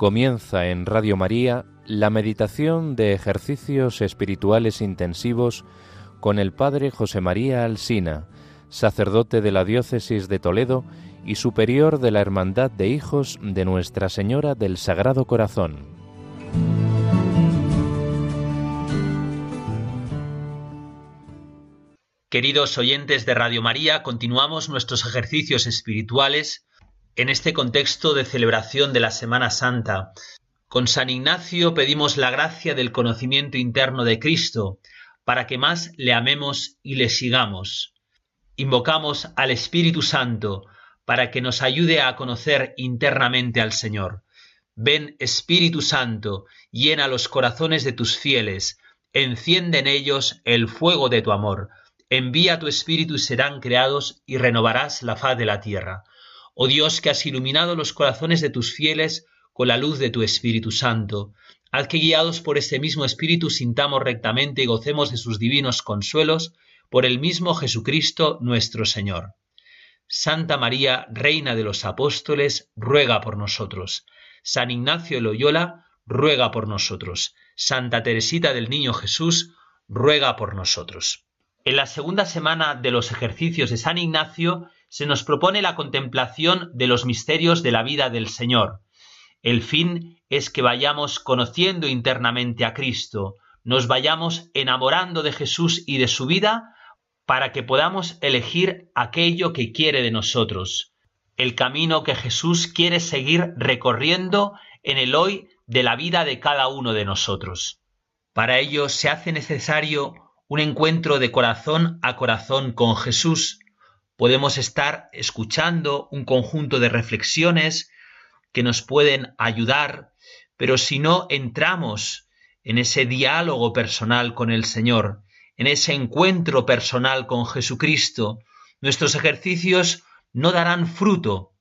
Comienza en Radio María la meditación de ejercicios espirituales intensivos con el Padre José María Alsina, sacerdote de la Diócesis de Toledo y superior de la Hermandad de Hijos de Nuestra Señora del Sagrado Corazón. Queridos oyentes de Radio María, continuamos nuestros ejercicios espirituales en este contexto de celebración de la Semana Santa, con San Ignacio pedimos la gracia del conocimiento interno de Cristo, para que más le amemos y le sigamos. Invocamos al Espíritu Santo, para que nos ayude a conocer internamente al Señor. Ven Espíritu Santo, llena los corazones de tus fieles, enciende en ellos el fuego de tu amor. Envía tu Espíritu y serán creados y renovarás la faz de la tierra. Oh Dios, que has iluminado los corazones de tus fieles con la luz de tu Espíritu Santo, haz que guiados por este mismo Espíritu sintamos rectamente y gocemos de sus divinos consuelos por el mismo Jesucristo nuestro Señor. Santa María, Reina de los Apóstoles, ruega por nosotros. San Ignacio de Loyola, ruega por nosotros. Santa Teresita del Niño Jesús, ruega por nosotros. En la segunda semana de los ejercicios de San Ignacio se nos propone la contemplación de los misterios de la vida del Señor. El fin es que vayamos conociendo internamente a Cristo, nos vayamos enamorando de Jesús y de su vida para que podamos elegir aquello que quiere de nosotros, el camino que Jesús quiere seguir recorriendo en el hoy de la vida de cada uno de nosotros. Para ello se hace necesario un encuentro de corazón a corazón con Jesús, podemos estar escuchando un conjunto de reflexiones que nos pueden ayudar, pero si no entramos en ese diálogo personal con el Señor, en ese encuentro personal con Jesucristo, nuestros ejercicios no darán fruto.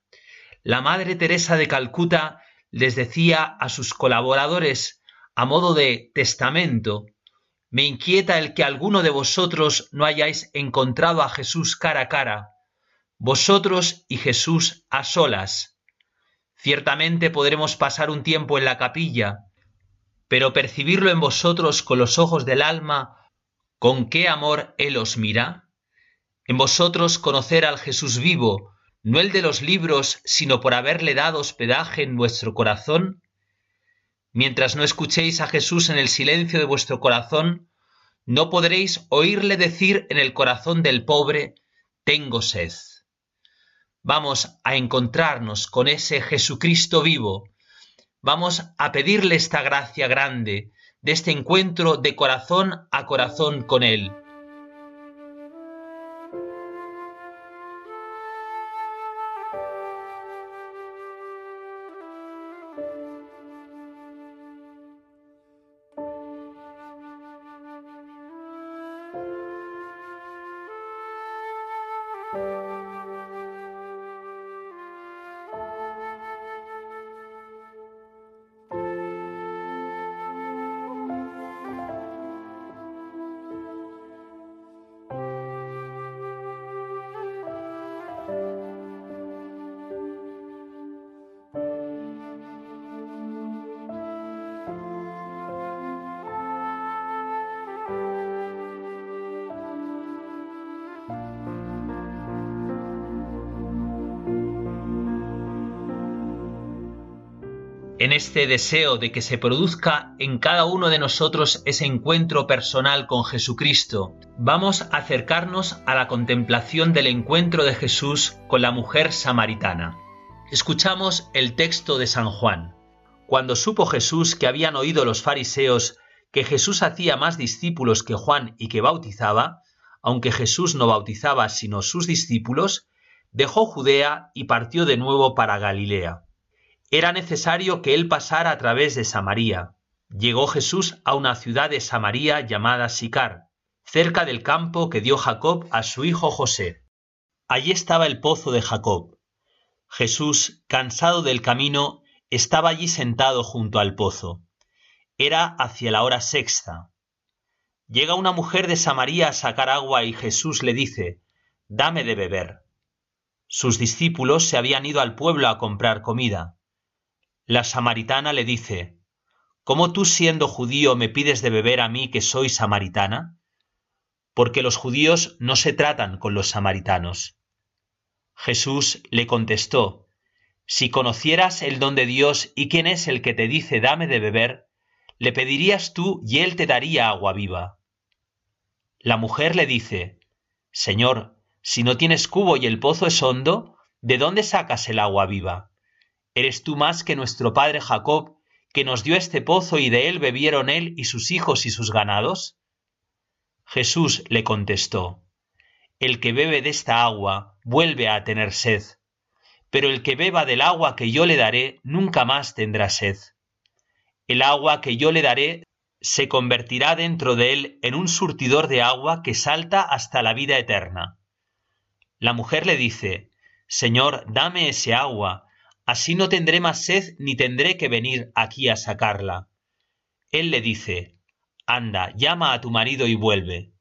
La Madre Teresa de Calcuta les decía a sus colaboradores a modo de testamento, me inquieta el que alguno de vosotros no hayáis encontrado a Jesús cara a cara, vosotros y Jesús a solas. Ciertamente podremos pasar un tiempo en la capilla, pero percibirlo en vosotros con los ojos del alma, con qué amor Él os mira. En vosotros conocer al Jesús vivo, no el de los libros, sino por haberle dado hospedaje en vuestro corazón, Mientras no escuchéis a Jesús en el silencio de vuestro corazón, no podréis oírle decir en el corazón del pobre, tengo sed. Vamos a encontrarnos con ese Jesucristo vivo. Vamos a pedirle esta gracia grande de este encuentro de corazón a corazón con Él. Este deseo de que se produzca en cada uno de nosotros ese encuentro personal con Jesucristo, vamos a acercarnos a la contemplación del encuentro de Jesús con la mujer samaritana. Escuchamos el texto de San Juan. Cuando supo Jesús que habían oído los fariseos que Jesús hacía más discípulos que Juan y que bautizaba, aunque Jesús no bautizaba sino sus discípulos, dejó Judea y partió de nuevo para Galilea era necesario que él pasara a través de Samaria. Llegó Jesús a una ciudad de Samaria llamada Sicar, cerca del campo que dio Jacob a su hijo José. Allí estaba el pozo de Jacob. Jesús, cansado del camino, estaba allí sentado junto al pozo. Era hacia la hora sexta. Llega una mujer de Samaria a sacar agua y Jesús le dice, Dame de beber. Sus discípulos se habían ido al pueblo a comprar comida. La samaritana le dice, ¿Cómo tú siendo judío me pides de beber a mí que soy samaritana? Porque los judíos no se tratan con los samaritanos. Jesús le contestó, Si conocieras el don de Dios y quién es el que te dice dame de beber, le pedirías tú y él te daría agua viva. La mujer le dice, Señor, si no tienes cubo y el pozo es hondo, ¿de dónde sacas el agua viva? ¿Eres tú más que nuestro padre Jacob, que nos dio este pozo y de él bebieron él y sus hijos y sus ganados? Jesús le contestó, El que bebe de esta agua vuelve a tener sed, pero el que beba del agua que yo le daré nunca más tendrá sed. El agua que yo le daré se convertirá dentro de él en un surtidor de agua que salta hasta la vida eterna. La mujer le dice, Señor, dame ese agua, Así no tendré más sed ni tendré que venir aquí a sacarla. Él le dice, Anda, llama a tu marido y vuelve.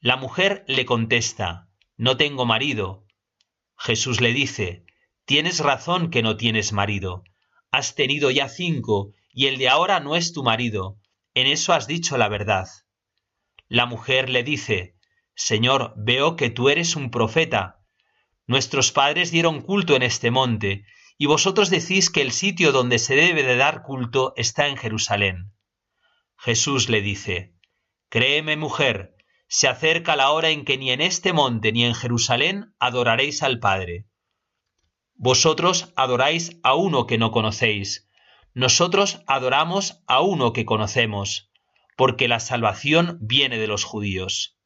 La mujer le contesta, No tengo marido. Jesús le dice, Tienes razón que no tienes marido. Has tenido ya cinco, y el de ahora no es tu marido. En eso has dicho la verdad. La mujer le dice, Señor, veo que tú eres un profeta. Nuestros padres dieron culto en este monte, y vosotros decís que el sitio donde se debe de dar culto está en Jerusalén. Jesús le dice, Créeme, mujer, se acerca la hora en que ni en este monte ni en Jerusalén adoraréis al Padre. Vosotros adoráis a uno que no conocéis, nosotros adoramos a uno que conocemos, porque la salvación viene de los judíos.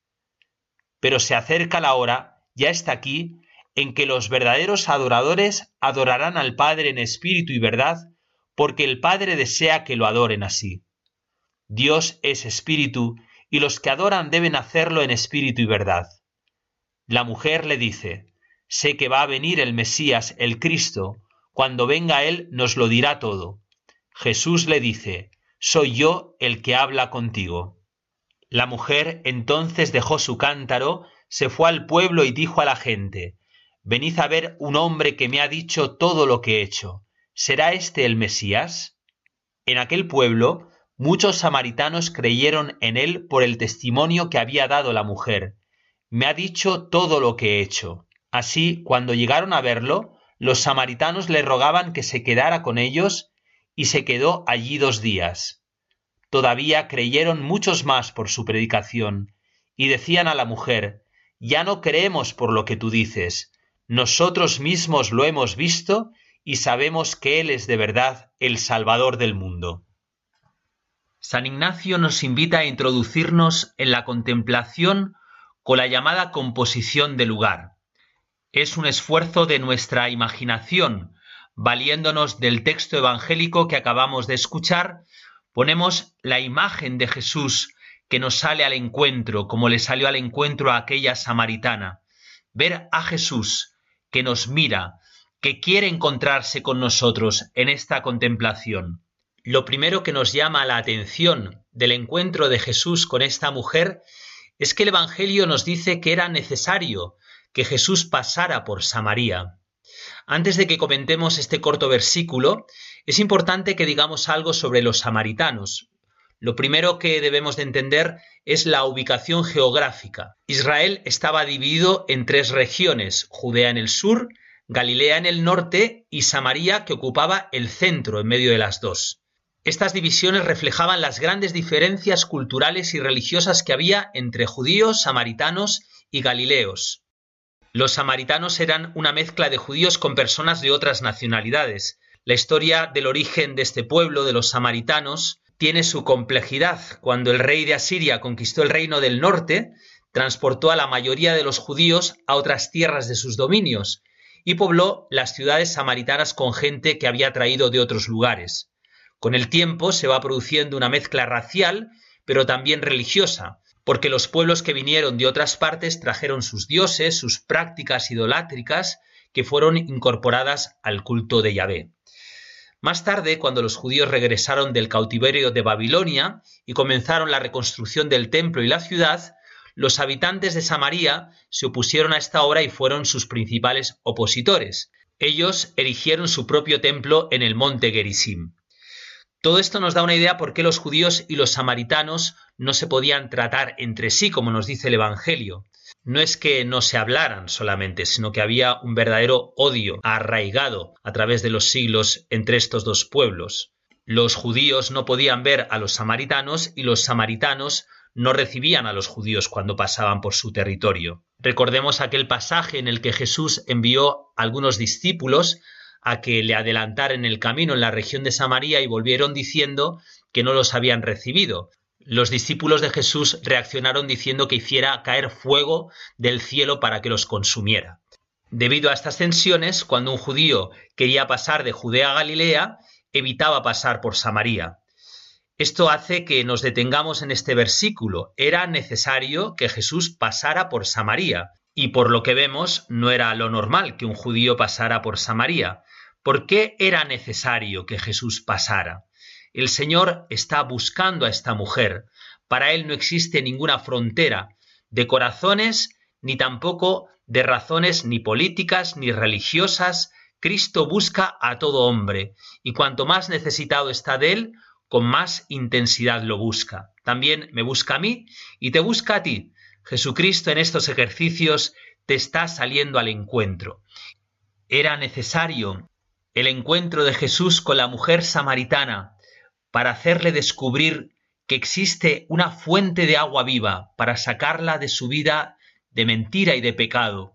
Pero se acerca la hora, ya está aquí, en que los verdaderos adoradores adorarán al Padre en espíritu y verdad, porque el Padre desea que lo adoren así. Dios es espíritu, y los que adoran deben hacerlo en espíritu y verdad. La mujer le dice, Sé que va a venir el Mesías, el Cristo, cuando venga Él nos lo dirá todo. Jesús le dice, Soy yo el que habla contigo. La mujer entonces dejó su cántaro, se fue al pueblo y dijo a la gente, Venid a ver un hombre que me ha dicho todo lo que he hecho. ¿Será este el Mesías? En aquel pueblo muchos samaritanos creyeron en él por el testimonio que había dado la mujer. Me ha dicho todo lo que he hecho. Así, cuando llegaron a verlo, los samaritanos le rogaban que se quedara con ellos, y se quedó allí dos días. Todavía creyeron muchos más por su predicación, y decían a la mujer, Ya no creemos por lo que tú dices, nosotros mismos lo hemos visto y sabemos que Él es de verdad el Salvador del mundo. San Ignacio nos invita a introducirnos en la contemplación con la llamada composición de lugar. Es un esfuerzo de nuestra imaginación, valiéndonos del texto evangélico que acabamos de escuchar, ponemos la imagen de Jesús que nos sale al encuentro, como le salió al encuentro a aquella samaritana. Ver a Jesús que nos mira, que quiere encontrarse con nosotros en esta contemplación. Lo primero que nos llama la atención del encuentro de Jesús con esta mujer es que el Evangelio nos dice que era necesario que Jesús pasara por Samaria. Antes de que comentemos este corto versículo, es importante que digamos algo sobre los samaritanos. Lo primero que debemos de entender es la ubicación geográfica. Israel estaba dividido en tres regiones, Judea en el sur, Galilea en el norte y Samaria que ocupaba el centro en medio de las dos. Estas divisiones reflejaban las grandes diferencias culturales y religiosas que había entre judíos, samaritanos y galileos. Los samaritanos eran una mezcla de judíos con personas de otras nacionalidades. La historia del origen de este pueblo, de los samaritanos, tiene su complejidad. Cuando el rey de Asiria conquistó el reino del norte, transportó a la mayoría de los judíos a otras tierras de sus dominios y pobló las ciudades samaritanas con gente que había traído de otros lugares. Con el tiempo se va produciendo una mezcla racial, pero también religiosa, porque los pueblos que vinieron de otras partes trajeron sus dioses, sus prácticas idolátricas, que fueron incorporadas al culto de Yahvé. Más tarde, cuando los judíos regresaron del cautiverio de Babilonia y comenzaron la reconstrucción del templo y la ciudad, los habitantes de Samaria se opusieron a esta obra y fueron sus principales opositores. Ellos erigieron su propio templo en el monte Gerizim. Todo esto nos da una idea por qué los judíos y los samaritanos no se podían tratar entre sí, como nos dice el Evangelio. No es que no se hablaran solamente, sino que había un verdadero odio arraigado a través de los siglos entre estos dos pueblos. Los judíos no podían ver a los samaritanos y los samaritanos no recibían a los judíos cuando pasaban por su territorio. Recordemos aquel pasaje en el que Jesús envió a algunos discípulos a que le adelantaran el camino en la región de Samaria y volvieron diciendo que no los habían recibido. Los discípulos de Jesús reaccionaron diciendo que hiciera caer fuego del cielo para que los consumiera. Debido a estas tensiones, cuando un judío quería pasar de Judea a Galilea, evitaba pasar por Samaria. Esto hace que nos detengamos en este versículo. Era necesario que Jesús pasara por Samaria, y por lo que vemos no era lo normal que un judío pasara por Samaria. ¿Por qué era necesario que Jesús pasara? El Señor está buscando a esta mujer. Para Él no existe ninguna frontera de corazones, ni tampoco de razones ni políticas ni religiosas, Cristo busca a todo hombre, y cuanto más necesitado está de él, con más intensidad lo busca. También me busca a mí y te busca a ti. Jesucristo en estos ejercicios te está saliendo al encuentro. Era necesario el encuentro de Jesús con la mujer samaritana para hacerle descubrir que existe una fuente de agua viva para sacarla de su vida de mentira y de pecado.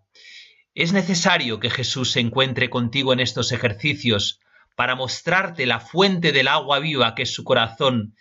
Es necesario que Jesús se encuentre contigo en estos ejercicios para mostrarte la fuente del agua viva que es su corazón,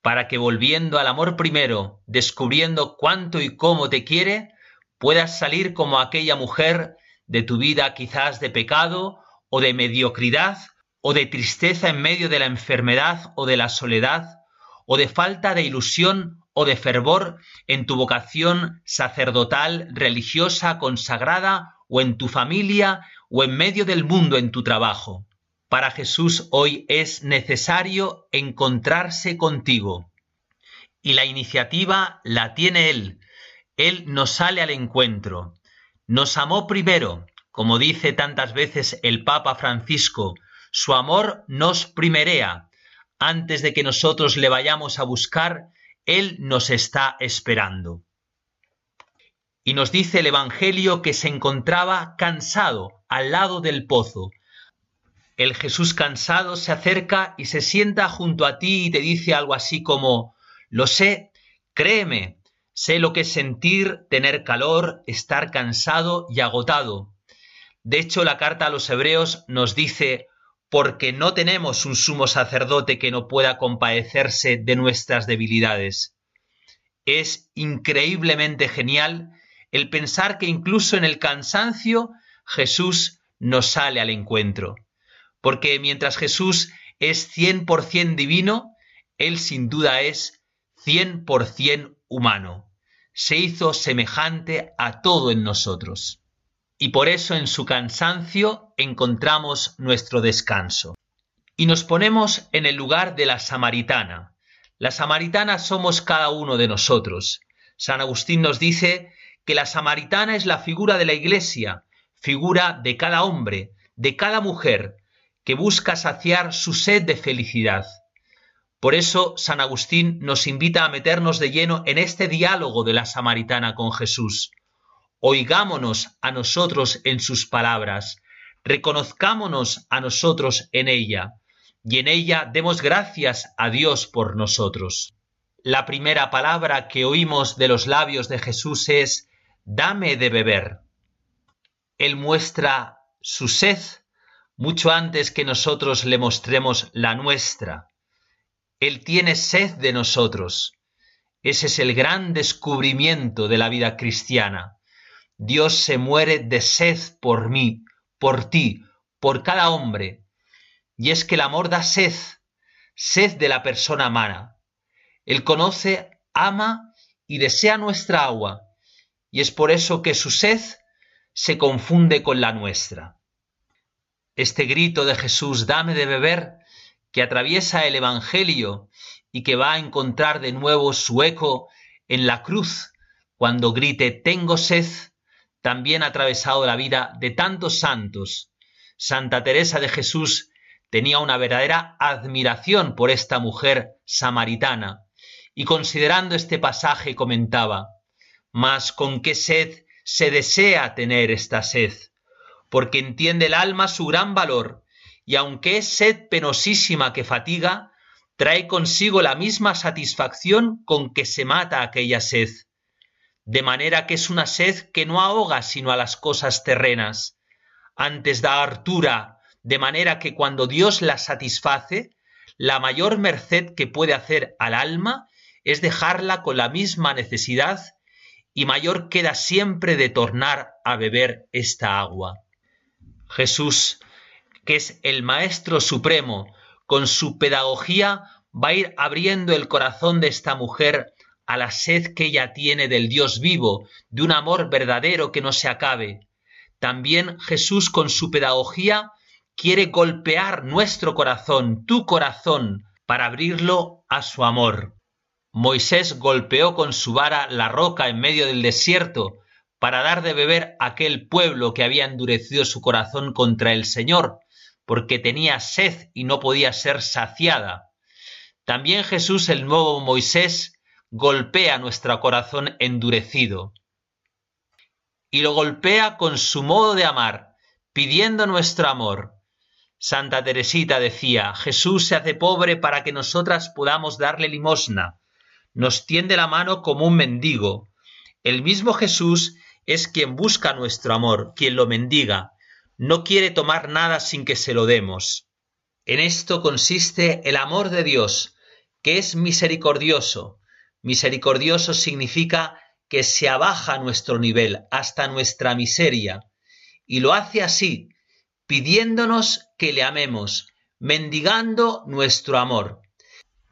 para que volviendo al amor primero, descubriendo cuánto y cómo te quiere, puedas salir como aquella mujer de tu vida quizás de pecado o de mediocridad o de tristeza en medio de la enfermedad o de la soledad o de falta de ilusión o de fervor en tu vocación sacerdotal, religiosa, consagrada o en tu familia o en medio del mundo en tu trabajo. Para Jesús hoy es necesario encontrarse contigo. Y la iniciativa la tiene Él. Él nos sale al encuentro. Nos amó primero, como dice tantas veces el Papa Francisco, su amor nos primerea. Antes de que nosotros le vayamos a buscar, Él nos está esperando. Y nos dice el Evangelio que se encontraba cansado al lado del pozo. El Jesús cansado se acerca y se sienta junto a ti y te dice algo así como, lo sé, créeme, sé lo que es sentir, tener calor, estar cansado y agotado. De hecho, la carta a los hebreos nos dice, porque no tenemos un sumo sacerdote que no pueda compadecerse de nuestras debilidades. Es increíblemente genial el pensar que incluso en el cansancio Jesús nos sale al encuentro. Porque mientras Jesús es 100% divino, Él sin duda es 100% humano. Se hizo semejante a todo en nosotros. Y por eso en su cansancio encontramos nuestro descanso. Y nos ponemos en el lugar de la samaritana. La samaritana somos cada uno de nosotros. San Agustín nos dice que la samaritana es la figura de la iglesia, figura de cada hombre, de cada mujer, que busca saciar su sed de felicidad. Por eso San Agustín nos invita a meternos de lleno en este diálogo de la samaritana con Jesús. Oigámonos a nosotros en sus palabras, reconozcámonos a nosotros en ella, y en ella demos gracias a Dios por nosotros. La primera palabra que oímos de los labios de Jesús es dame de beber. Él muestra su sed mucho antes que nosotros le mostremos la nuestra. Él tiene sed de nosotros. Ese es el gran descubrimiento de la vida cristiana. Dios se muere de sed por mí, por ti, por cada hombre. Y es que el amor da sed, sed de la persona amada. Él conoce, ama y desea nuestra agua y es por eso que su sed se confunde con la nuestra. Este grito de Jesús, dame de beber, que atraviesa el Evangelio y que va a encontrar de nuevo su eco en la cruz, cuando grite, tengo sed, también ha atravesado la vida de tantos santos. Santa Teresa de Jesús tenía una verdadera admiración por esta mujer samaritana y considerando este pasaje comentaba, Mas con qué sed se desea tener esta sed, porque entiende el alma su gran valor, y aunque es sed penosísima que fatiga, trae consigo la misma satisfacción con que se mata aquella sed. De manera que es una sed que no ahoga sino a las cosas terrenas, antes da hartura, de manera que cuando Dios la satisface, la mayor merced que puede hacer al alma es dejarla con la misma necesidad y mayor queda siempre de tornar a beber esta agua. Jesús, que es el Maestro Supremo, con su pedagogía va a ir abriendo el corazón de esta mujer a la sed que ella tiene del Dios vivo, de un amor verdadero que no se acabe. También Jesús con su pedagogía quiere golpear nuestro corazón, tu corazón, para abrirlo a su amor. Moisés golpeó con su vara la roca en medio del desierto para dar de beber a aquel pueblo que había endurecido su corazón contra el Señor, porque tenía sed y no podía ser saciada. También Jesús, el nuevo Moisés, golpea nuestro corazón endurecido. Y lo golpea con su modo de amar, pidiendo nuestro amor. Santa Teresita decía, Jesús se hace pobre para que nosotras podamos darle limosna nos tiende la mano como un mendigo. El mismo Jesús es quien busca nuestro amor, quien lo mendiga. No quiere tomar nada sin que se lo demos. En esto consiste el amor de Dios, que es misericordioso. Misericordioso significa que se abaja nuestro nivel, hasta nuestra miseria, y lo hace así, pidiéndonos que le amemos, mendigando nuestro amor.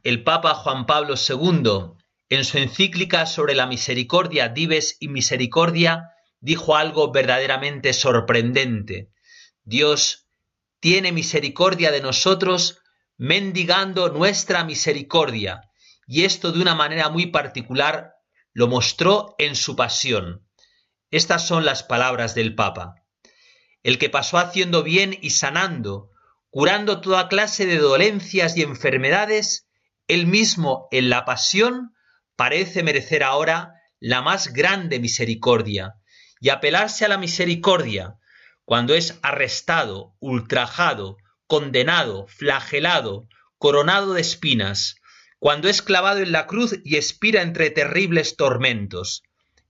El Papa Juan Pablo II, en su encíclica sobre la misericordia, Dives y Misericordia, dijo algo verdaderamente sorprendente. Dios tiene misericordia de nosotros mendigando nuestra misericordia, y esto de una manera muy particular lo mostró en su pasión. Estas son las palabras del Papa. El que pasó haciendo bien y sanando, curando toda clase de dolencias y enfermedades, él mismo en la pasión parece merecer ahora la más grande misericordia y apelarse a la misericordia cuando es arrestado, ultrajado, condenado, flagelado, coronado de espinas, cuando es clavado en la cruz y expira entre terribles tormentos.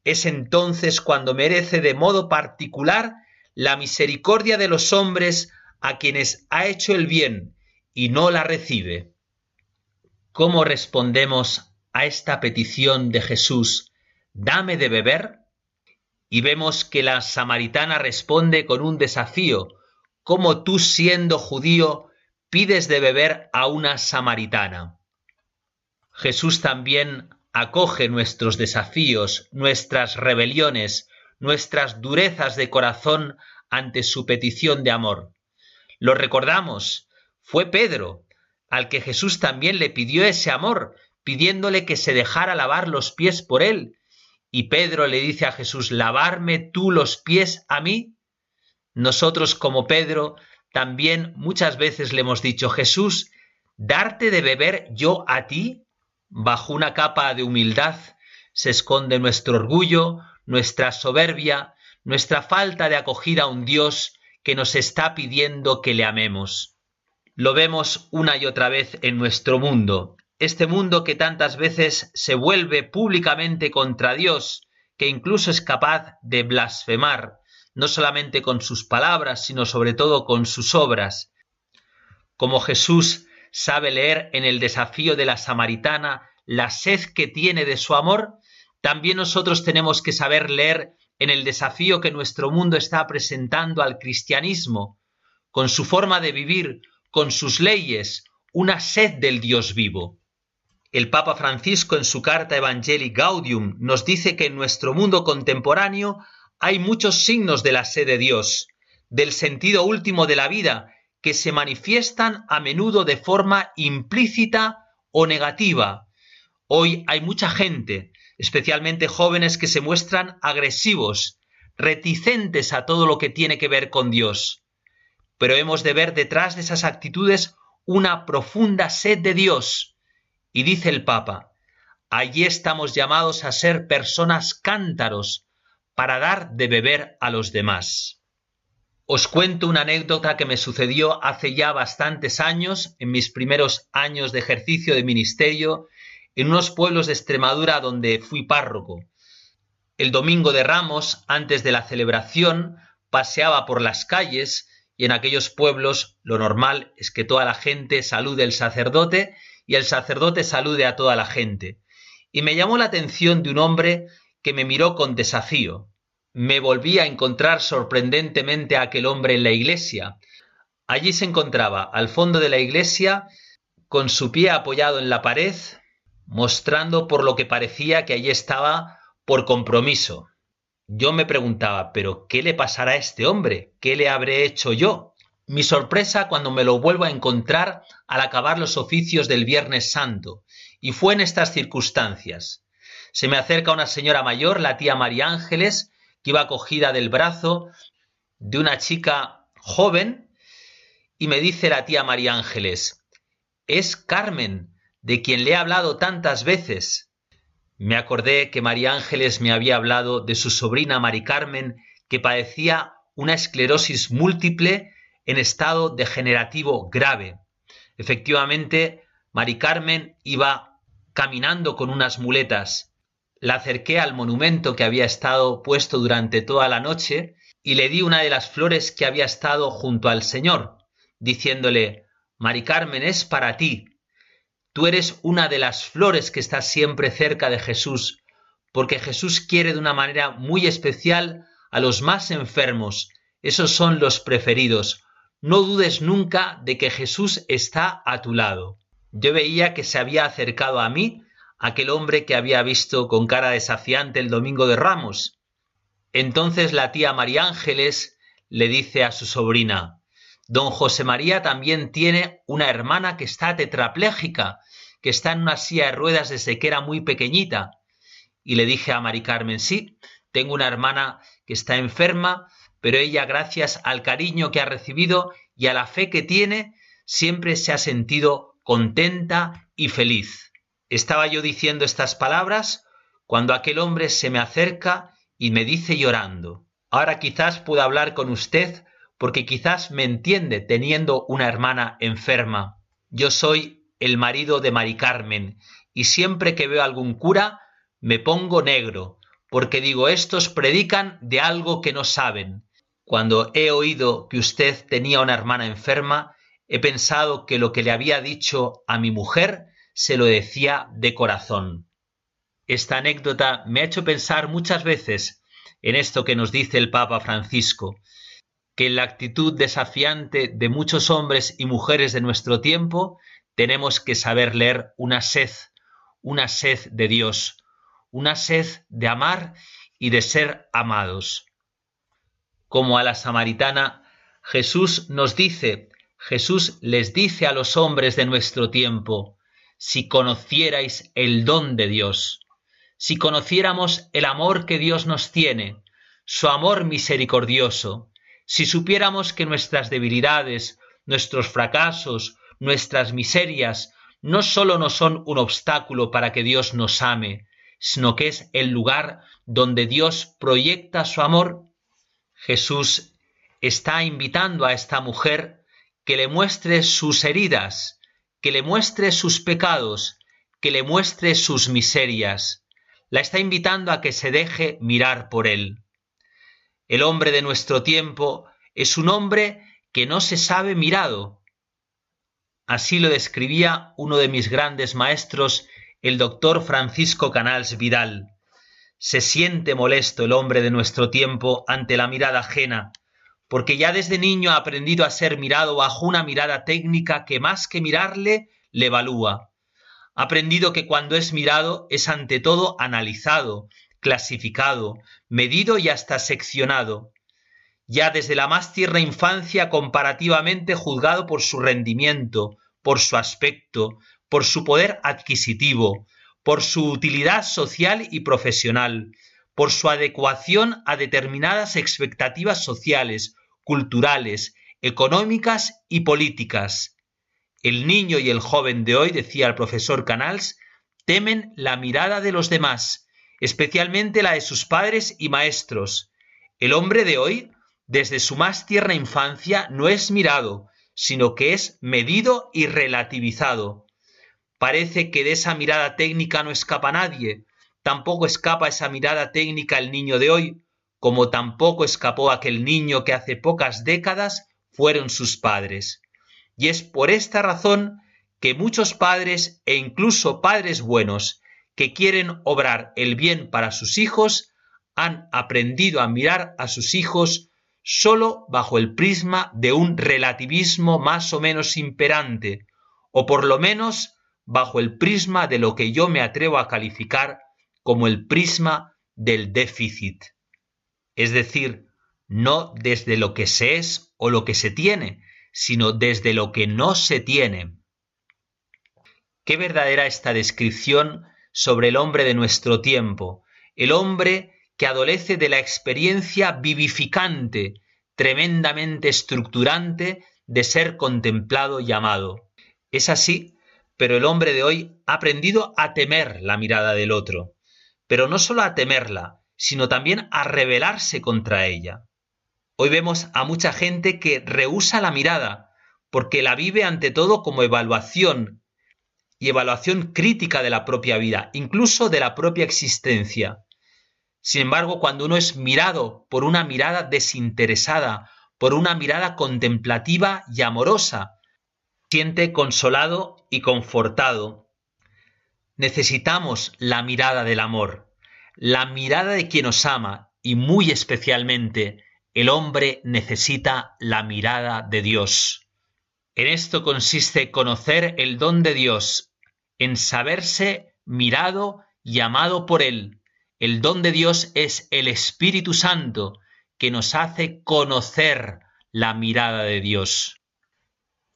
Es entonces cuando merece de modo particular la misericordia de los hombres a quienes ha hecho el bien y no la recibe. ¿Cómo respondemos a esta petición de Jesús, dame de beber? Y vemos que la samaritana responde con un desafío, ¿cómo tú siendo judío pides de beber a una samaritana? Jesús también acoge nuestros desafíos, nuestras rebeliones, nuestras durezas de corazón ante su petición de amor. Lo recordamos, fue Pedro al que Jesús también le pidió ese amor, pidiéndole que se dejara lavar los pies por él. Y Pedro le dice a Jesús, ¿lavarme tú los pies a mí? Nosotros como Pedro también muchas veces le hemos dicho, Jesús, ¿darte de beber yo a ti? Bajo una capa de humildad se esconde nuestro orgullo, nuestra soberbia, nuestra falta de acogida a un Dios que nos está pidiendo que le amemos. Lo vemos una y otra vez en nuestro mundo, este mundo que tantas veces se vuelve públicamente contra Dios, que incluso es capaz de blasfemar, no solamente con sus palabras, sino sobre todo con sus obras. Como Jesús sabe leer en el desafío de la samaritana la sed que tiene de su amor, también nosotros tenemos que saber leer en el desafío que nuestro mundo está presentando al cristianismo, con su forma de vivir, con sus leyes una sed del Dios vivo. El Papa Francisco en su carta Evangelii Gaudium nos dice que en nuestro mundo contemporáneo hay muchos signos de la sed de Dios, del sentido último de la vida, que se manifiestan a menudo de forma implícita o negativa. Hoy hay mucha gente, especialmente jóvenes, que se muestran agresivos, reticentes a todo lo que tiene que ver con Dios. pero hemos de ver detrás de esas actitudes una profunda sed de Dios. Y dice el Papa, allí estamos llamados a ser personas cántaros para dar de beber a los demás. Os cuento una anécdota que me sucedió hace ya bastantes años, en mis primeros años de ejercicio de ministerio, en unos pueblos de Extremadura donde fui párroco. El domingo de Ramos, antes de la celebración, paseaba por las calles y en aquellos pueblos lo normal es que toda la gente salude al sacerdote y el sacerdote salude a toda la gente. Y me llamó la atención de un hombre que me miró con desafío. Me volví a encontrar sorprendentemente a aquel hombre en la iglesia. Allí se encontraba, al fondo de la iglesia, con su pie apoyado en la pared, mostrando por lo que parecía que allí estaba por compromiso. Yo me preguntaba, pero ¿qué le pasará a este hombre? ¿Qué le habré hecho yo? Mi sorpresa cuando me lo vuelvo a encontrar al acabar los oficios del Viernes Santo, y fue en estas circunstancias. Se me acerca una señora mayor, la tía María Ángeles, que iba cogida del brazo de una chica joven, y me dice la tía María Ángeles, es Carmen, de quien le he hablado tantas veces. Me acordé que María Ángeles me había hablado de su sobrina Mari Carmen, que padecía una esclerosis múltiple en estado degenerativo grave. Efectivamente, Mari Carmen iba caminando con unas muletas. La acerqué al monumento que había estado puesto durante toda la noche y le di una de las flores que había estado junto al Señor, diciéndole Mari Carmen es para ti, Tú eres una de las flores que está siempre cerca de Jesús, porque Jesús quiere de una manera muy especial a los más enfermos. Esos son los preferidos. No dudes nunca de que Jesús está a tu lado. Yo veía que se había acercado a mí aquel hombre que había visto con cara desafiante el domingo de Ramos. Entonces la tía María Ángeles le dice a su sobrina, Don José María también tiene una hermana que está tetrapléjica que está en una silla de ruedas desde que era muy pequeñita. Y le dije a Mari Carmen, sí, tengo una hermana que está enferma, pero ella, gracias al cariño que ha recibido y a la fe que tiene, siempre se ha sentido contenta y feliz. Estaba yo diciendo estas palabras cuando aquel hombre se me acerca y me dice llorando, ahora quizás pueda hablar con usted porque quizás me entiende teniendo una hermana enferma. Yo soy el marido de Mari Carmen, y siempre que veo algún cura me pongo negro, porque digo, estos predican de algo que no saben. Cuando he oído que usted tenía una hermana enferma, he pensado que lo que le había dicho a mi mujer se lo decía de corazón. Esta anécdota me ha hecho pensar muchas veces en esto que nos dice el Papa Francisco, que en la actitud desafiante de muchos hombres y mujeres de nuestro tiempo tenemos que saber leer una sed, una sed de Dios, una sed de amar y de ser amados. Como a la samaritana, Jesús nos dice, Jesús les dice a los hombres de nuestro tiempo, si conocierais el don de Dios, si conociéramos el amor que Dios nos tiene, su amor misericordioso, si supiéramos que nuestras debilidades, nuestros fracasos, nuestras miserias no sólo no son un obstáculo para que Dios nos ame, sino que es el lugar donde Dios proyecta su amor, Jesús está invitando a esta mujer que le muestre sus heridas, que le muestre sus pecados, que le muestre sus miserias. La está invitando a que se deje mirar por él. El hombre de nuestro tiempo es un hombre que no se sabe mirado, Así lo describía uno de mis grandes maestros, el doctor Francisco Canals Vidal. Se siente molesto el hombre de nuestro tiempo ante la mirada ajena, porque ya desde niño ha aprendido a ser mirado bajo una mirada técnica que más que mirarle le evalúa. Ha aprendido que cuando es mirado es ante todo analizado, clasificado, medido y hasta seccionado ya desde la más tierna infancia comparativamente juzgado por su rendimiento, por su aspecto, por su poder adquisitivo, por su utilidad social y profesional, por su adecuación a determinadas expectativas sociales, culturales, económicas y políticas. El niño y el joven de hoy, decía el profesor Canals, temen la mirada de los demás, especialmente la de sus padres y maestros. El hombre de hoy, desde su más tierna infancia, no es mirado, sino que es medido y relativizado. Parece que de esa mirada técnica no escapa nadie, tampoco escapa esa mirada técnica el niño de hoy, como tampoco escapó aquel niño que hace pocas décadas fueron sus padres. Y es por esta razón que muchos padres e incluso padres buenos que quieren obrar el bien para sus hijos han aprendido a mirar a sus hijos sólo bajo el prisma de un relativismo más o menos imperante, o por lo menos bajo el prisma de lo que yo me atrevo a calificar como el prisma del déficit. Es decir, no desde lo que se es o lo que se tiene, sino desde lo que no se tiene. Qué verdadera esta descripción sobre el hombre de nuestro tiempo, el hombre que adolece de la experiencia vivificante, tremendamente estructurante de ser contemplado y amado. Es así, pero el hombre de hoy ha aprendido a temer la mirada del otro, pero no solo a temerla, sino también a rebelarse contra ella. Hoy vemos a mucha gente que rehúsa la mirada, porque la vive ante todo como evaluación, y evaluación crítica de la propia vida, incluso de la propia existencia. Sin embargo, cuando uno es mirado por una mirada desinteresada, por una mirada contemplativa y amorosa, siente consolado y confortado. Necesitamos la mirada del amor, la mirada de quien nos ama y muy especialmente el hombre necesita la mirada de Dios. En esto consiste conocer el don de Dios, en saberse mirado y amado por Él. El don de Dios es el Espíritu Santo que nos hace conocer la mirada de Dios.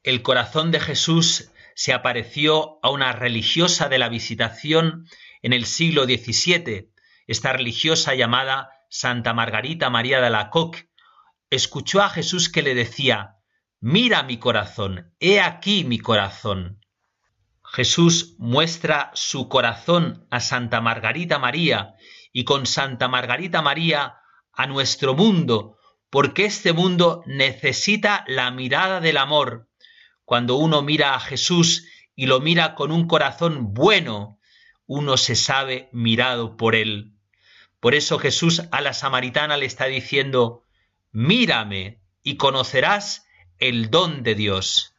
El corazón de Jesús se apareció a una religiosa de la visitación en el siglo XVII, esta religiosa llamada Santa Margarita María de la Coque, escuchó a Jesús que le decía, Mira mi corazón, he aquí mi corazón. Jesús muestra su corazón a Santa Margarita María y con Santa Margarita María a nuestro mundo, porque este mundo necesita la mirada del amor. Cuando uno mira a Jesús y lo mira con un corazón bueno, uno se sabe mirado por él. Por eso Jesús a la samaritana le está diciendo, mírame y conocerás el don de Dios.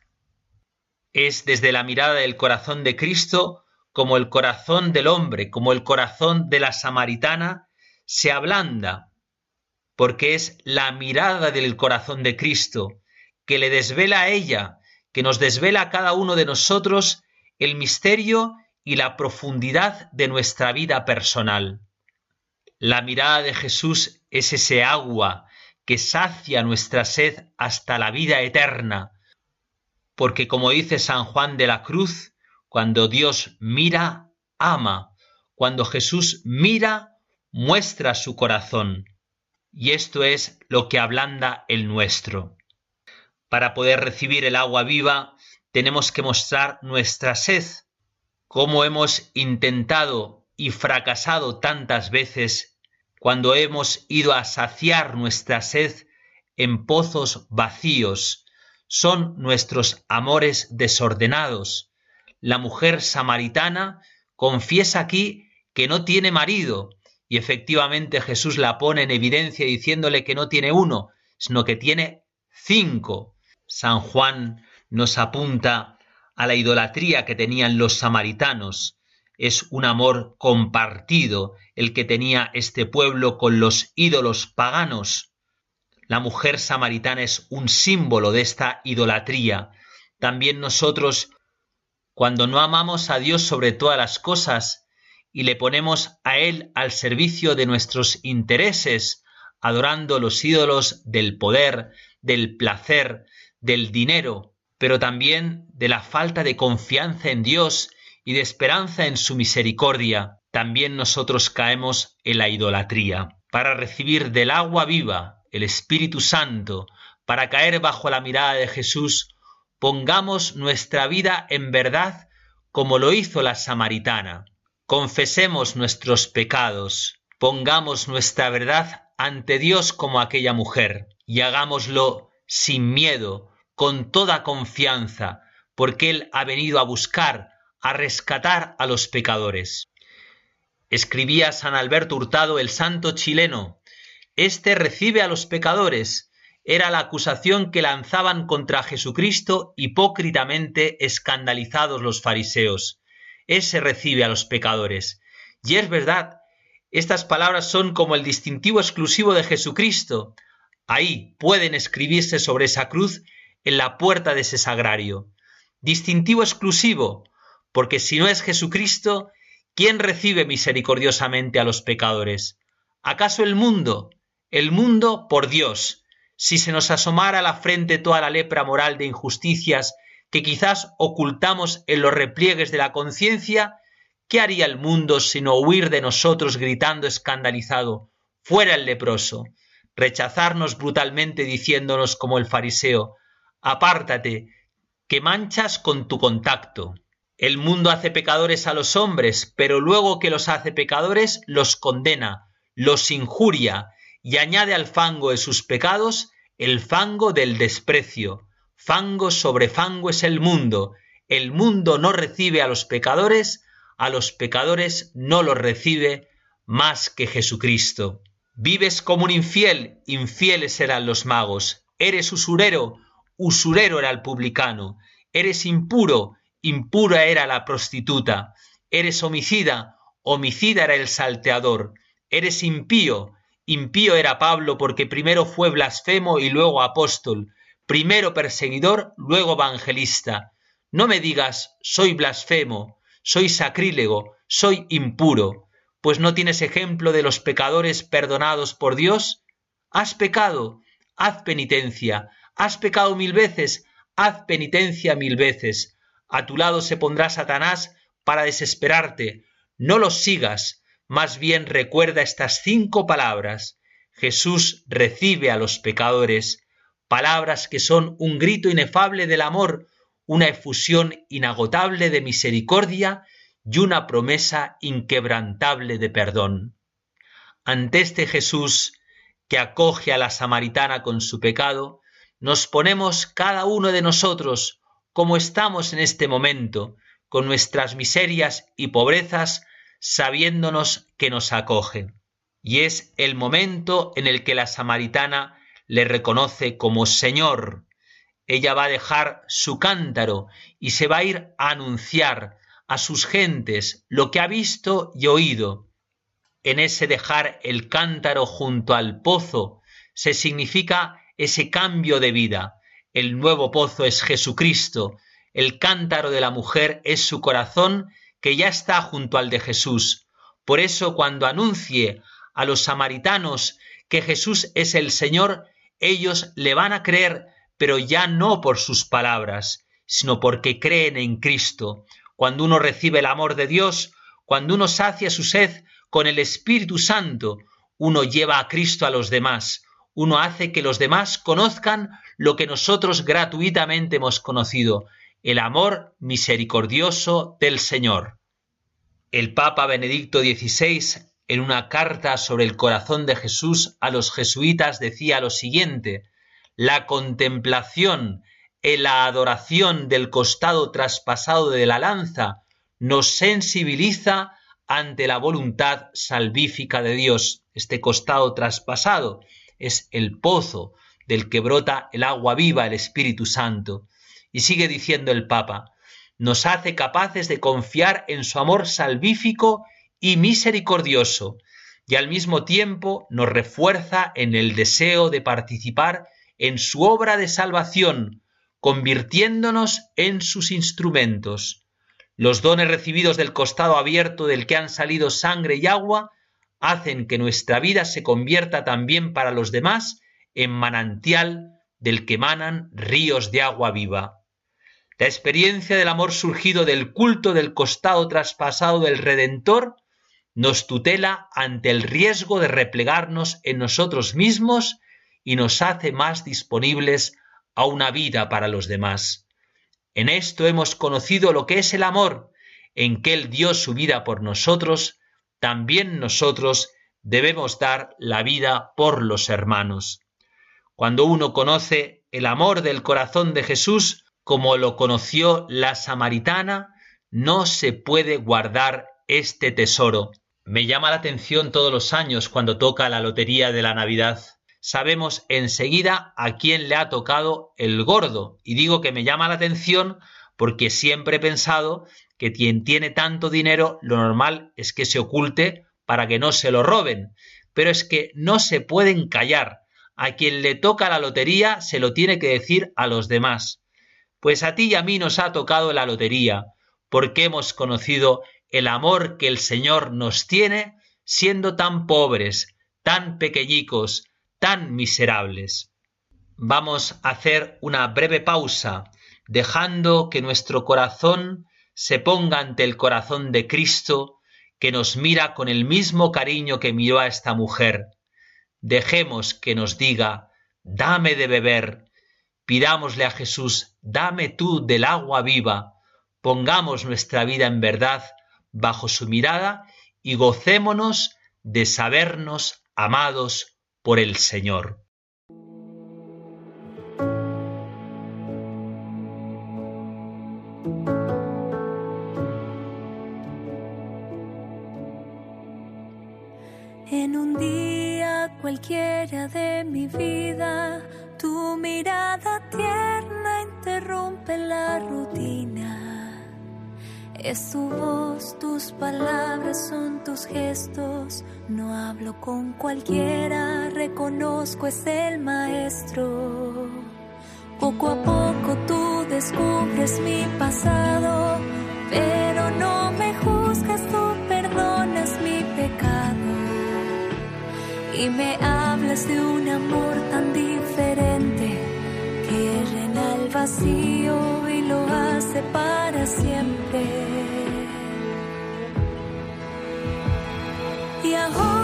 Es desde la mirada del corazón de Cristo como el corazón del hombre, como el corazón de la samaritana, se ablanda, porque es la mirada del corazón de Cristo que le desvela a ella, que nos desvela a cada uno de nosotros el misterio y la profundidad de nuestra vida personal. La mirada de Jesús es ese agua que sacia nuestra sed hasta la vida eterna, porque como dice San Juan de la Cruz, cuando Dios mira, ama, cuando Jesús mira, muestra su corazón, y esto es lo que ablanda el nuestro. Para poder recibir el agua viva, tenemos que mostrar nuestra sed, como hemos intentado y fracasado tantas veces cuando hemos ido a saciar nuestra sed en pozos vacíos, son nuestros amores desordenados. La mujer samaritana confiesa aquí que no tiene marido, y efectivamente Jesús la pone en evidencia diciéndole que no tiene uno, sino que tiene cinco. San Juan nos apunta a la idolatría que tenían los samaritanos, es un amor compartido el que tenía este pueblo con los ídolos paganos. La mujer samaritana es un símbolo de esta idolatría. También nosotros, cuando no amamos a Dios sobre todas las cosas y le ponemos a Él al servicio de nuestros intereses, adorando los ídolos del poder, del placer, del dinero, pero también de la falta de confianza en Dios y de esperanza en su misericordia, también nosotros caemos en la idolatría. Para recibir del agua viva, el Espíritu Santo, para caer bajo la mirada de Jesús, pongamos nuestra vida en verdad como lo hizo la samaritana. Confesemos nuestros pecados, pongamos nuestra verdad ante Dios como aquella mujer y hagámoslo sin miedo, con toda confianza, porque Él ha venido a buscar, a rescatar a los pecadores. Escribía San Alberto Hurtado, el santo chileno, Este recibe a los pecadores, era la acusación que lanzaban contra Jesucristo hipócritamente escandalizados los fariseos. Ese recibe a los pecadores. Y es verdad, estas palabras son como el distintivo exclusivo de Jesucristo. Ahí pueden escribirse sobre esa cruz en la puerta de ese sagrario. Distintivo exclusivo, porque si no es Jesucristo, ¿quién recibe misericordiosamente a los pecadores? ¿Acaso el mundo? El mundo por Dios, si se nos asomara a la frente toda la lepra moral de injusticias que quizás ocultamos en los repliegues de la conciencia, ¿qué haría el mundo sino huir de nosotros gritando escandalizado, fuera el leproso, rechazarnos brutalmente diciéndonos como el fariseo, apártate, que manchas con tu contacto. El mundo hace pecadores a los hombres, pero luego que los hace pecadores, los condena, los injuria y añade al fango de sus pecados el fango del desprecio. Fango sobre fango es el mundo. El mundo no recibe a los pecadores, a los pecadores no los recibe más que Jesucristo. Vives como un infiel, infieles eran los magos. Eres usurero, usurero era el publicano. Eres impuro, impura era la prostituta. Eres homicida, homicida era el salteador. Eres impío, Impío era Pablo porque primero fue blasfemo y luego apóstol, primero perseguidor, luego evangelista. No me digas soy blasfemo, soy sacrílego, soy impuro, pues no tienes ejemplo de los pecadores perdonados por Dios. Has pecado, haz penitencia, has pecado mil veces, haz penitencia mil veces. A tu lado se pondrá Satanás para desesperarte. No los sigas, más bien recuerda estas cinco palabras. Jesús recibe a los pecadores, palabras que son un grito inefable del amor, una efusión inagotable de misericordia y una promesa inquebrantable de perdón. Ante este Jesús que acoge a la samaritana con su pecado, nos ponemos cada uno de nosotros, como estamos en este momento, con nuestras miserias y pobrezas, sabiéndonos que nos acogen. Y es el momento en el que la samaritana le reconoce como Señor. Ella va a dejar su cántaro y se va a ir a anunciar a sus gentes lo que ha visto y oído. En ese dejar el cántaro junto al pozo se significa ese cambio de vida. El nuevo pozo es Jesucristo, el cántaro de la mujer es su corazón que ya está junto al de Jesús. Por eso cuando anuncie a los samaritanos que Jesús es el Señor, ellos le van a creer, pero ya no por sus palabras, sino porque creen en Cristo. Cuando uno recibe el amor de Dios, cuando uno sacia su sed con el Espíritu Santo, uno lleva a Cristo a los demás, uno hace que los demás conozcan lo que nosotros gratuitamente hemos conocido, el amor misericordioso del Señor. El Papa Benedicto XVI, en una carta sobre el corazón de Jesús a los jesuitas, decía lo siguiente, la contemplación en la adoración del costado traspasado de la lanza nos sensibiliza ante la voluntad salvífica de Dios. Este costado traspasado es el pozo del que brota el agua viva, el Espíritu Santo. Y sigue diciendo el Papa, nos hace capaces de confiar en su amor salvífico y misericordioso, y al mismo tiempo nos refuerza en el deseo de participar en su obra de salvación, convirtiéndonos en sus instrumentos. Los dones recibidos del costado abierto del que han salido sangre y agua hacen que nuestra vida se convierta también para los demás en manantial del que manan ríos de agua viva. La experiencia del amor surgido del culto del costado traspasado del Redentor nos tutela ante el riesgo de replegarnos en nosotros mismos y nos hace más disponibles a una vida para los demás. En esto hemos conocido lo que es el amor, en que Él dio su vida por nosotros, también nosotros debemos dar la vida por los hermanos. Cuando uno conoce el amor del corazón de Jesús, como lo conoció la samaritana, no se puede guardar este tesoro. Me llama la atención todos los años cuando toca la lotería de la Navidad. Sabemos enseguida a quién le ha tocado el gordo. Y digo que me llama la atención porque siempre he pensado que quien tiene tanto dinero lo normal es que se oculte para que no se lo roben. Pero es que no se pueden callar. A quien le toca la lotería se lo tiene que decir a los demás. Pues a ti y a mí nos ha tocado la lotería, porque hemos conocido el amor que el Señor nos tiene siendo tan pobres, tan pequeñicos, tan miserables. Vamos a hacer una breve pausa, dejando que nuestro corazón se ponga ante el corazón de Cristo, que nos mira con el mismo cariño que miró a esta mujer. Dejemos que nos diga, dame de beber. Pidámosle a Jesús, dame tú del agua viva. Pongamos nuestra vida en verdad bajo su mirada y gocémonos de sabernos amados por el Señor. Mi vida, tu mirada tierna interrumpe la rutina es tu voz, tus palabras son tus gestos. No hablo con cualquiera, reconozco es el maestro. Poco a poco tú descubres mi pasado, pero no me juzgas, tú perdonas mi pecado. Y me de un amor tan diferente que llena el vacío y lo hace para siempre. Y ahora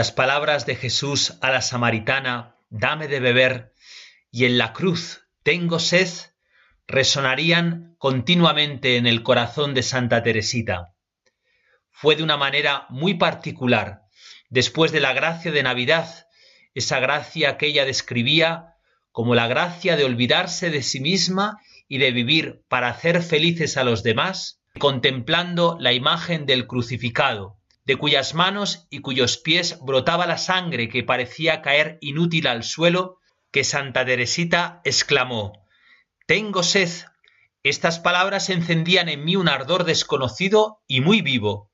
Las palabras de Jesús a la samaritana, dame de beber, y en la cruz, tengo sed, resonarían continuamente en el corazón de Santa Teresita. Fue de una manera muy particular, después de la gracia de Navidad, esa gracia que ella describía como la gracia de olvidarse de sí misma y de vivir para hacer felices a los demás, contemplando la imagen del crucificado, de cuyas manos y cuyos pies brotaba la sangre que parecía caer inútil al suelo, que Santa Teresita exclamó Tengo sed. Estas palabras encendían en mí un ardor desconocido y muy vivo.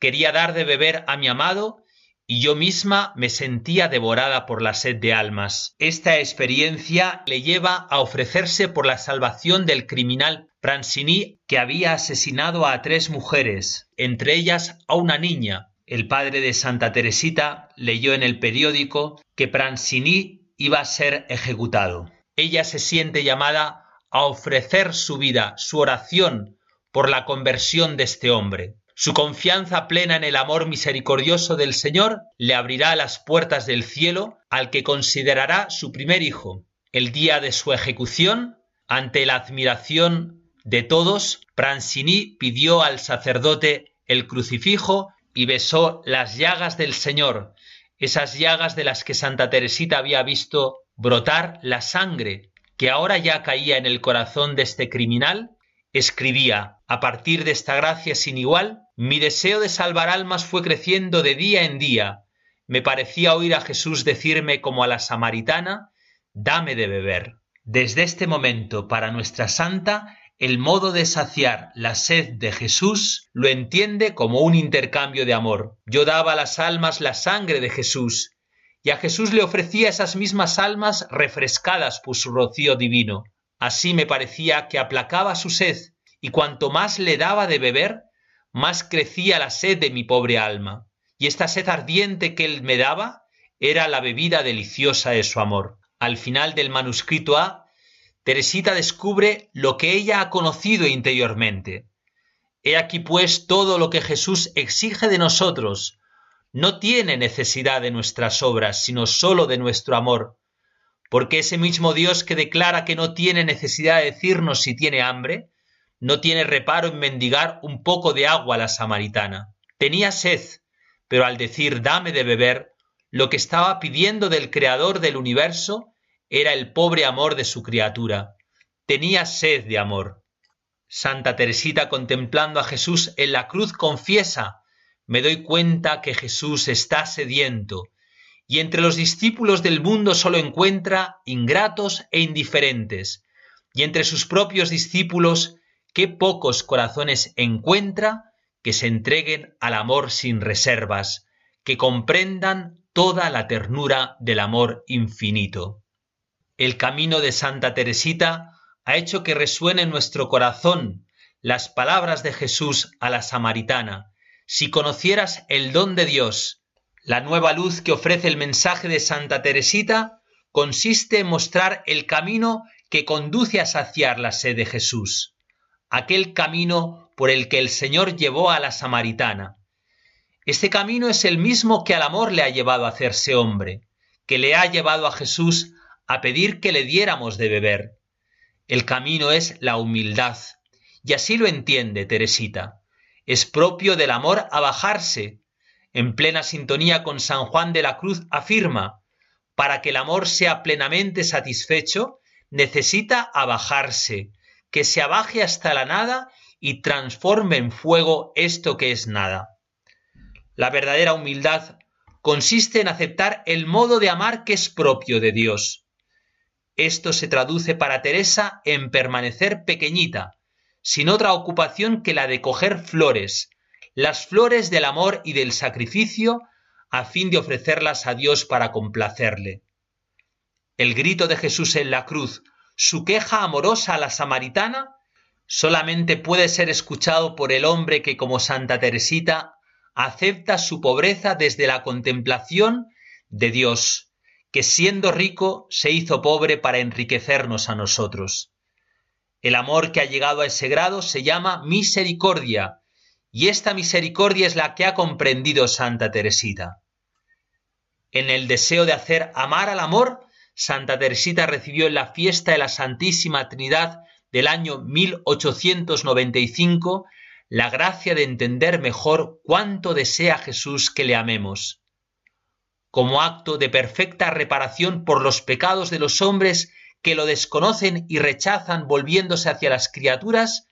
Quería dar de beber a mi amado y yo misma me sentía devorada por la sed de almas. Esta experiencia le lleva a ofrecerse por la salvación del criminal Pransini que había asesinado a tres mujeres, entre ellas a una niña. El padre de Santa Teresita leyó en el periódico que Pransini iba a ser ejecutado. Ella se siente llamada a ofrecer su vida, su oración, por la conversión de este hombre. Su confianza plena en el amor misericordioso del Señor le abrirá las puertas del cielo al que considerará su primer hijo. El día de su ejecución, ante la admiración de todos, Pransini pidió al sacerdote el crucifijo y besó las llagas del Señor, esas llagas de las que Santa Teresita había visto brotar la sangre que ahora ya caía en el corazón de este criminal, escribía, a partir de esta gracia sin igual, mi deseo de salvar almas fue creciendo de día en día. Me parecía oír a Jesús decirme como a la samaritana, dame de beber. Desde este momento, para nuestra santa, el modo de saciar la sed de Jesús lo entiende como un intercambio de amor. Yo daba a las almas la sangre de Jesús, y a Jesús le ofrecía esas mismas almas refrescadas por su rocío divino. Así me parecía que aplacaba su sed, y cuanto más le daba de beber, más crecía la sed de mi pobre alma, y esta sed ardiente que él me daba era la bebida deliciosa de su amor. Al final del manuscrito A, Teresita descubre lo que ella ha conocido interiormente. He aquí pues todo lo que Jesús exige de nosotros. No tiene necesidad de nuestras obras, sino sólo de nuestro amor. Porque ese mismo Dios que declara que no tiene necesidad de decirnos si tiene hambre, no tiene reparo en mendigar un poco de agua a la samaritana. Tenía sed, pero al decir dame de beber, lo que estaba pidiendo del Creador del universo era el pobre amor de su criatura. Tenía sed de amor. Santa Teresita contemplando a Jesús en la cruz confiesa, me doy cuenta que Jesús está sediento, y entre los discípulos del mundo solo encuentra ingratos e indiferentes, y entre sus propios discípulos qué pocos corazones encuentra que se entreguen al amor sin reservas, que comprendan toda la ternura del amor infinito. El camino de Santa Teresita ha hecho que resuene en nuestro corazón las palabras de Jesús a la samaritana. Si conocieras el don de Dios, la nueva luz que ofrece el mensaje de Santa Teresita consiste en mostrar el camino que conduce a saciar la sed de Jesús aquel camino por el que el Señor llevó a la samaritana. Este camino es el mismo que al amor le ha llevado a hacerse hombre, que le ha llevado a Jesús a pedir que le diéramos de beber. El camino es la humildad, y así lo entiende Teresita. Es propio del amor abajarse. En plena sintonía con San Juan de la Cruz afirma, para que el amor sea plenamente satisfecho, necesita abajarse, que se abaje hasta la nada y transforme en fuego esto que es nada. La verdadera humildad consiste en aceptar el modo de amar que es propio de Dios. Esto se traduce para Teresa en permanecer pequeñita, sin otra ocupación que la de coger flores, las flores del amor y del sacrificio, a fin de ofrecerlas a Dios para complacerle. El grito de Jesús en la cruz, su queja amorosa a la samaritana solamente puede ser escuchado por el hombre que como Santa Teresita acepta su pobreza desde la contemplación de Dios, que siendo rico se hizo pobre para enriquecernos a nosotros. El amor que ha llegado a ese grado se llama misericordia, y esta misericordia es la que ha comprendido Santa Teresita. En el deseo de hacer amar al amor, Santa Teresita recibió en la fiesta de la Santísima Trinidad del año 1895 la gracia de entender mejor cuánto desea Jesús que le amemos. Como acto de perfecta reparación por los pecados de los hombres que lo desconocen y rechazan volviéndose hacia las criaturas,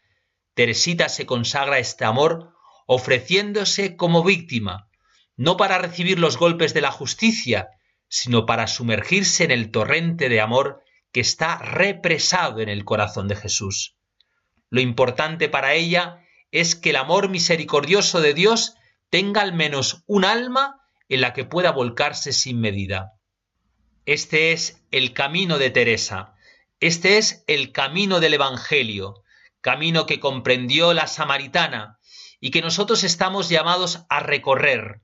Teresita se consagra este amor ofreciéndose como víctima, no para recibir los golpes de la justicia, sino para sumergirse en el torrente de amor que está represado en el corazón de Jesús. Lo importante para ella es que el amor misericordioso de Dios tenga al menos un alma en la que pueda volcarse sin medida. Este es el camino de Teresa, este es el camino del Evangelio, camino que comprendió la samaritana y que nosotros estamos llamados a recorrer.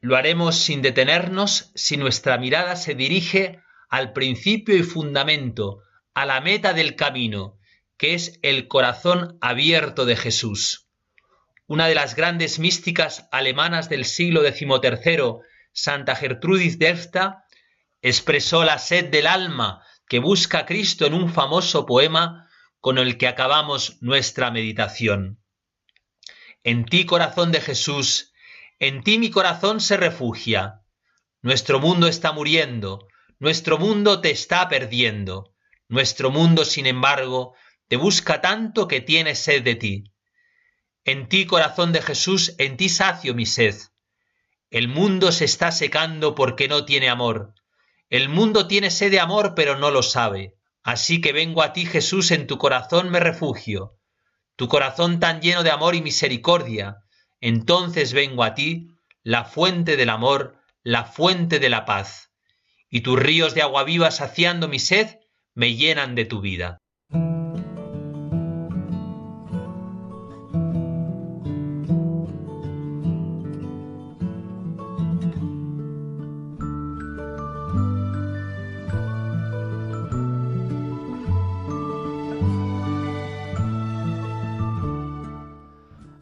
Lo haremos sin detenernos si nuestra mirada se dirige al principio y fundamento, a la meta del camino, que es el corazón abierto de Jesús. Una de las grandes místicas alemanas del siglo XIII, Santa Gertrudis Defta, expresó la sed del alma que busca a Cristo en un famoso poema con el que acabamos nuestra meditación. En ti, corazón de Jesús, en ti mi corazón se refugia. Nuestro mundo está muriendo, nuestro mundo te está perdiendo. Nuestro mundo, sin embargo, te busca tanto que tiene sed de ti. En ti, corazón de Jesús, en ti sacio mi sed. El mundo se está secando porque no tiene amor. El mundo tiene sed de amor, pero no lo sabe. Así que vengo a ti, Jesús, en tu corazón me refugio, tu corazón tan lleno de amor y misericordia. Entonces vengo a ti, la fuente del amor, la fuente de la paz. Y tus ríos de agua viva saciando mi sed, me llenan de tu vida.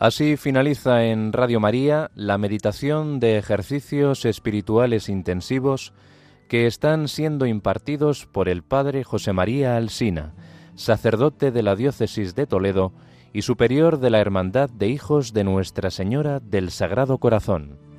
Así finaliza en Radio María la meditación de ejercicios espirituales intensivos que están siendo impartidos por el Padre José María Alsina, sacerdote de la Diócesis de Toledo y superior de la Hermandad de Hijos de Nuestra Señora del Sagrado Corazón.